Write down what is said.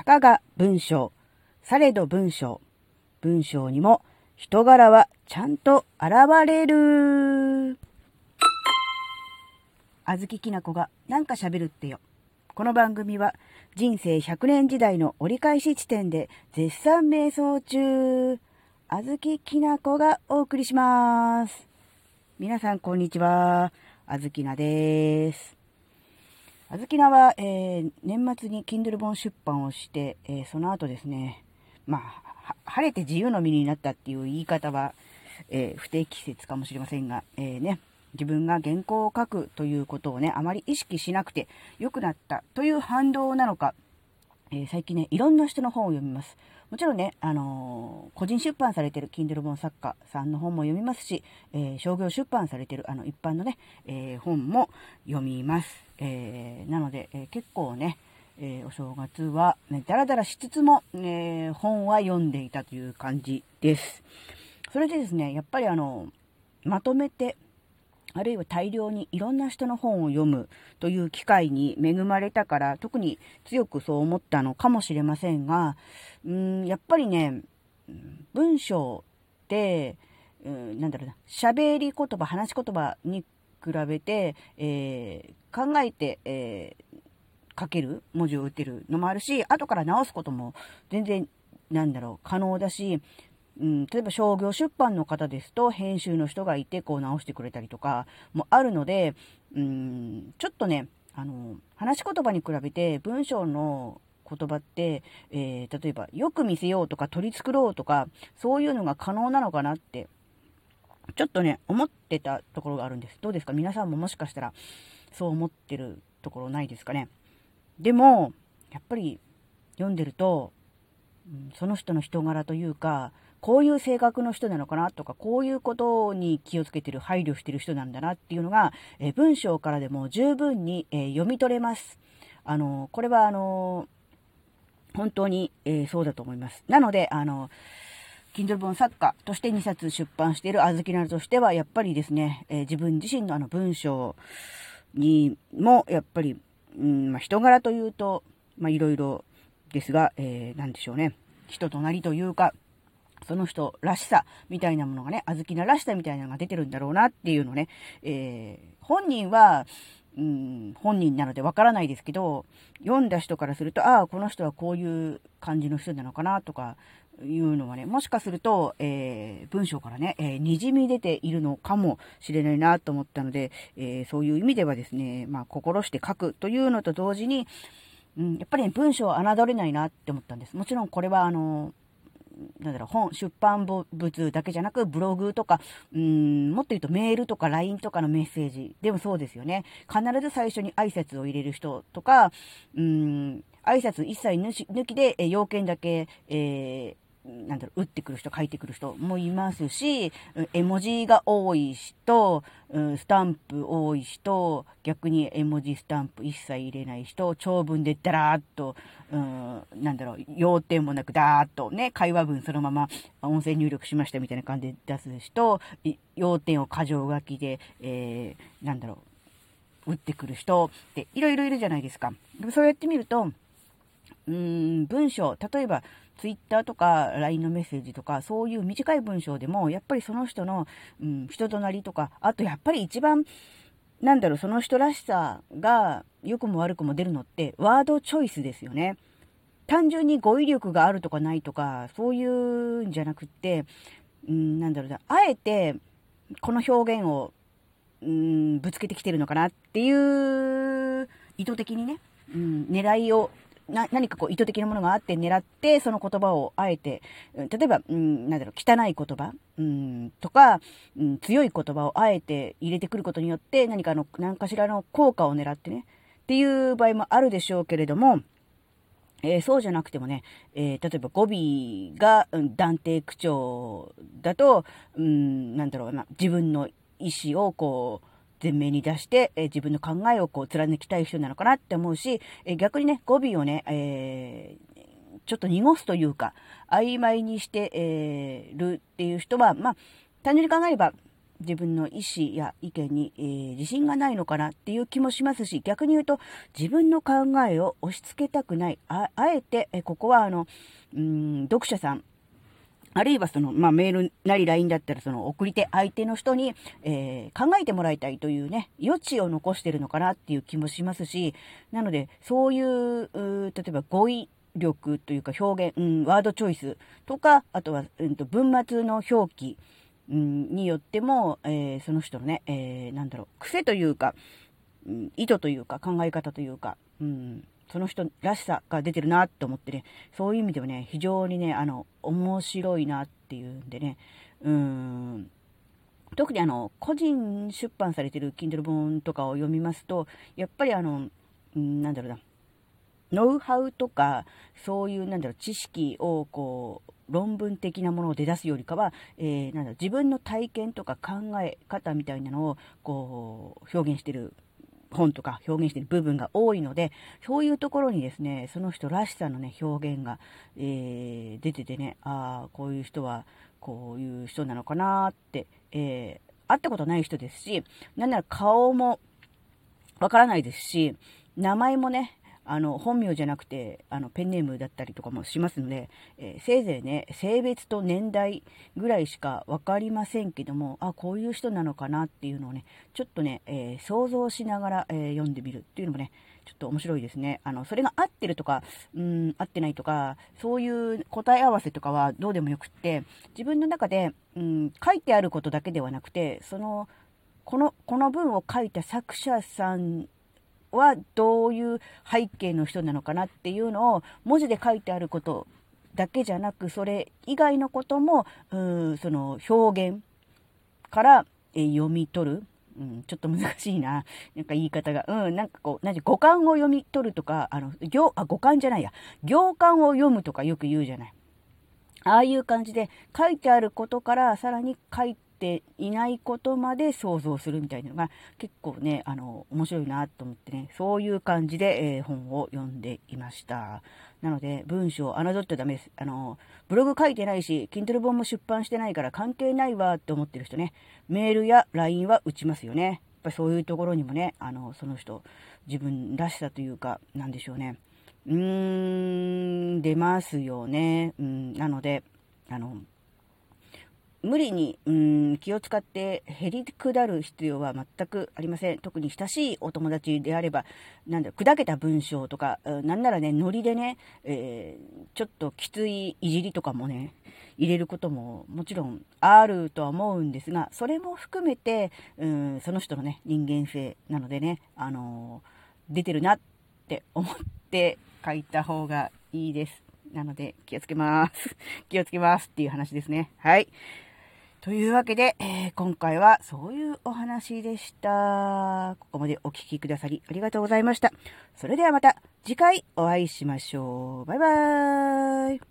たかが文章、されど文章、文章にも人柄はちゃんと現れる。あずききなこがなんか喋るってよ。この番組は人生100年時代の折り返し地点で絶賛瞑想中、あずききなこがお送りします。皆さんこんにちは。あずきなです。あずきなは、えー年末に Kindle 本出版をして、えーその後ですね、まあ、晴れて自由の身になったっていう言い方は、えー不適切かもしれませんが、えーね、自分が原稿を書くということをね、あまり意識しなくて良くなったという反動なのか、えー最近ね、いろんな人の本を読みます。もちろんね、あのー個人出版されてる Kindle 本作家さんの本も読みますし、えー商業出版されてるあの一般のね、え本も読みます。えなので、え結構ね、えお正月は、ね、だらだらしつつも、え本は読んでいたという感じです。それでですね、やっぱりあの、まとめて、あるいは大量にいろんな人の本を読むという機会に恵まれたから、特に強くそう思ったのかもしれませんが、うーん、やっぱりね、文章って、うん、なんだろうな、喋り言葉、話し言葉に比べて、えー考えて、えー書ける文字を打てるのもあるし、後から直すことも全然、なんだろう、可能だし、うん、例えば商業出版の方ですと編集の人がいてこう直してくれたりとかもあるので、うん、ちょっとねあの話し言葉に比べて文章の言葉って、えー例えばよく見せようとか取り繕ろうとかそういうのが可能なのかなってちょっとね思ってたところがあるんです。どうですか？皆さんももしかしたらそう思ってるところないですかね？でもやっぱり読んでるとうんその人の人柄というか、こういう性格の人なのかなとか、こういうことに気をつけてる、配慮してる人なんだなっていうのが、え文章からでも十分に、え読み取れます。あの、これはあの、本当に、えそうだと思います。なので、あの、Kindle 本作家として2冊出版しているあずきなるとしては、やっぱりですね、え自分自身のあの文章にも、やっぱり、うんまあ、人柄というと、まあ、いろいろですが、えー、なんでしょうね。人となりというか、その人らしさみたいなものがね、あずきならしさみたいなのが出てるんだろうなっていうのね、えー本人は、うん、本人なのでわからないですけど、読んだ人からすると、ああ、この人はこういう感じの人なのかなとかいうのはね、もしかすると、えー文章からね、えーにじみ出ているのかもしれないなと思ったので、えーそういう意味ではですね、まあ、心して書くというのと同時に、うん、やっぱりね、文章は侮れないなって思ったんです。もちろんこれはあの、なんだろう、本、出版物だけじゃなく、ブログとか、うん、もっと言うとメールとか LINE とかのメッセージでもそうですよね。必ず最初に挨拶を入れる人とか、うん、挨拶一切抜し抜きで、え要件だけ、えーなんだろう、打ってくる人、書いてくる人もいますし、絵文字が多い人、スタンプ多い人、逆に絵文字スタンプ一切入れない人、長文でダラーっと、うん、なんだろう、要点もなくダーっとね、会話文そのまま音声入力しましたみたいな感じで出す人、要点を箇条書きで、えーなんだろう、打ってくる人っていろいろいるじゃないですか。そうやってみると、うーん、文章、例えば、ツイッターとか LINE のメッセージとか、そういう短い文章でも、やっぱりその人の、うん、人となりとか、あとやっぱり一番、なんだろう、その人らしさが、良くも悪くも出るのって、ワードチョイスですよね。単純に語彙力があるとかないとか、そういうんじゃなくって、うん、なんだろうな、あえて、この表現を、うん、ぶつけてきてるのかなっていう、意図的にね、うん、狙いを、な、何かこう意図的なものがあって狙って、その言葉をあえて、うん例えば、うん、なんだろう、汚い言葉、うん、とか、うん、強い言葉をあえて入れてくることによって、何かの、何かしらの効果を狙ってね、っていう場合もあるでしょうけれども、えーそうじゃなくてもね、えー例えば語尾が、うん断定口調だと、うん、なんだろうな、自分の意思をこう、前面に出して、え自分の考えをこう貫きたい人なのかなって思うし、え逆にね、語尾をね、えーちょっと濁すというか、曖昧にして、えーるっていう人は、まあ、単純に考えれば、自分の意思や意見に、えー、自信がないのかなっていう気もしますし、逆に言うと自分の考えを押し付けたくない。あえて、えここはあの、うん、読者さん、あるいはその、まあ、メールなり LINE だったら、その送り手、相手の人に、えー、考えてもらいたいというね、余地を残してるのかなっていう気もしますし、なので、そういう、う例えば語彙力というか表現、うん、ワードチョイスとか、あとは、うんと、文末の表記、うん、によっても、えー、その人のね、えー、なんだろう、癖というか、うん、意図というか、考え方というか、うん、その人らしさが出てるなって思ってね、そういう意味ではね、非常にね、あの、面白いなっていうんでね、うん、特にあの、個人出版されてる Kindle 本とかを読みますと、やっぱりあの、うん、なんだろうな、ノウハウとか、そういう、なんだろう、知識を、こう、論文的なものを出だすよりかは、えー、なんだ、自分の体験とか考え方みたいなのを、こう、表現してる本とか表現している部分が多いので、そういうところにですね、その人らしさのね、表現が、えー、出ててね、ああ、こういう人は、こういう人なのかなって、えー、会ったことない人ですし、なんなら顔もわからないですし、名前もね、あの、本名じゃなくて、あの、ペンネームだったりとかもしますので、えー、せいぜいね、性別と年代ぐらいしかわかりませんけども、あ、こういう人なのかなっていうのをね、ちょっとね、えー、想像しながら、えー、読んでみるっていうのもね、ちょっと面白いですね。あの、それが合ってるとか、うん、合ってないとか、そういう答え合わせとかはどうでもよくって、自分の中で、うん、書いてあることだけではなくて、その、この、この文を書いた作者さんはどういう背景の人なのかなっていうのを文字で書いてあることだけじゃなく、それ以外のことも、うんその表現から、え読み取る。うん、ちょっと難しいな。なんか言い方が。うん、なんかこう、何五感を読み取るとか、あの、行、あ、五感じゃないや。行間を読むとかよく言うじゃない。ああいう感じで書いてあることからさらに書いていないことまで想像するみたいなのが結構ね、あの、面白いなと思ってね、そういう感じで、えー、本を読んでいました。なので、文章を侮っちゃダメです。あの、ブログ書いてないし、Kindle 本も出版してないから関係ないわって思ってる人ね、メールや LINE は打ちますよね。やっぱりそういうところにもね、あの、その人、自分らしさというか、なんでしょうね。うーん、出ますよね。うん、なので、あの、無理に、うん、気を使って減り下る必要は全くありません。特に親しいお友達であれば、なんだ、砕けた文章とか、なんならね、ノリでね、えー、ちょっときついいじりとかもね、入れることももちろんあるとは思うんですが、それも含めて、うん、その人のね、人間性なのでね、あのー、出てるなって思ってって書いた方がいいです。なので、気をつけます。気をつけますっていう話ですね。はい。というわけで、えー、今回はそういうお話でした。ここまでお聴きくださりありがとうございました。それではまた次回お会いしましょう。バイバーイ。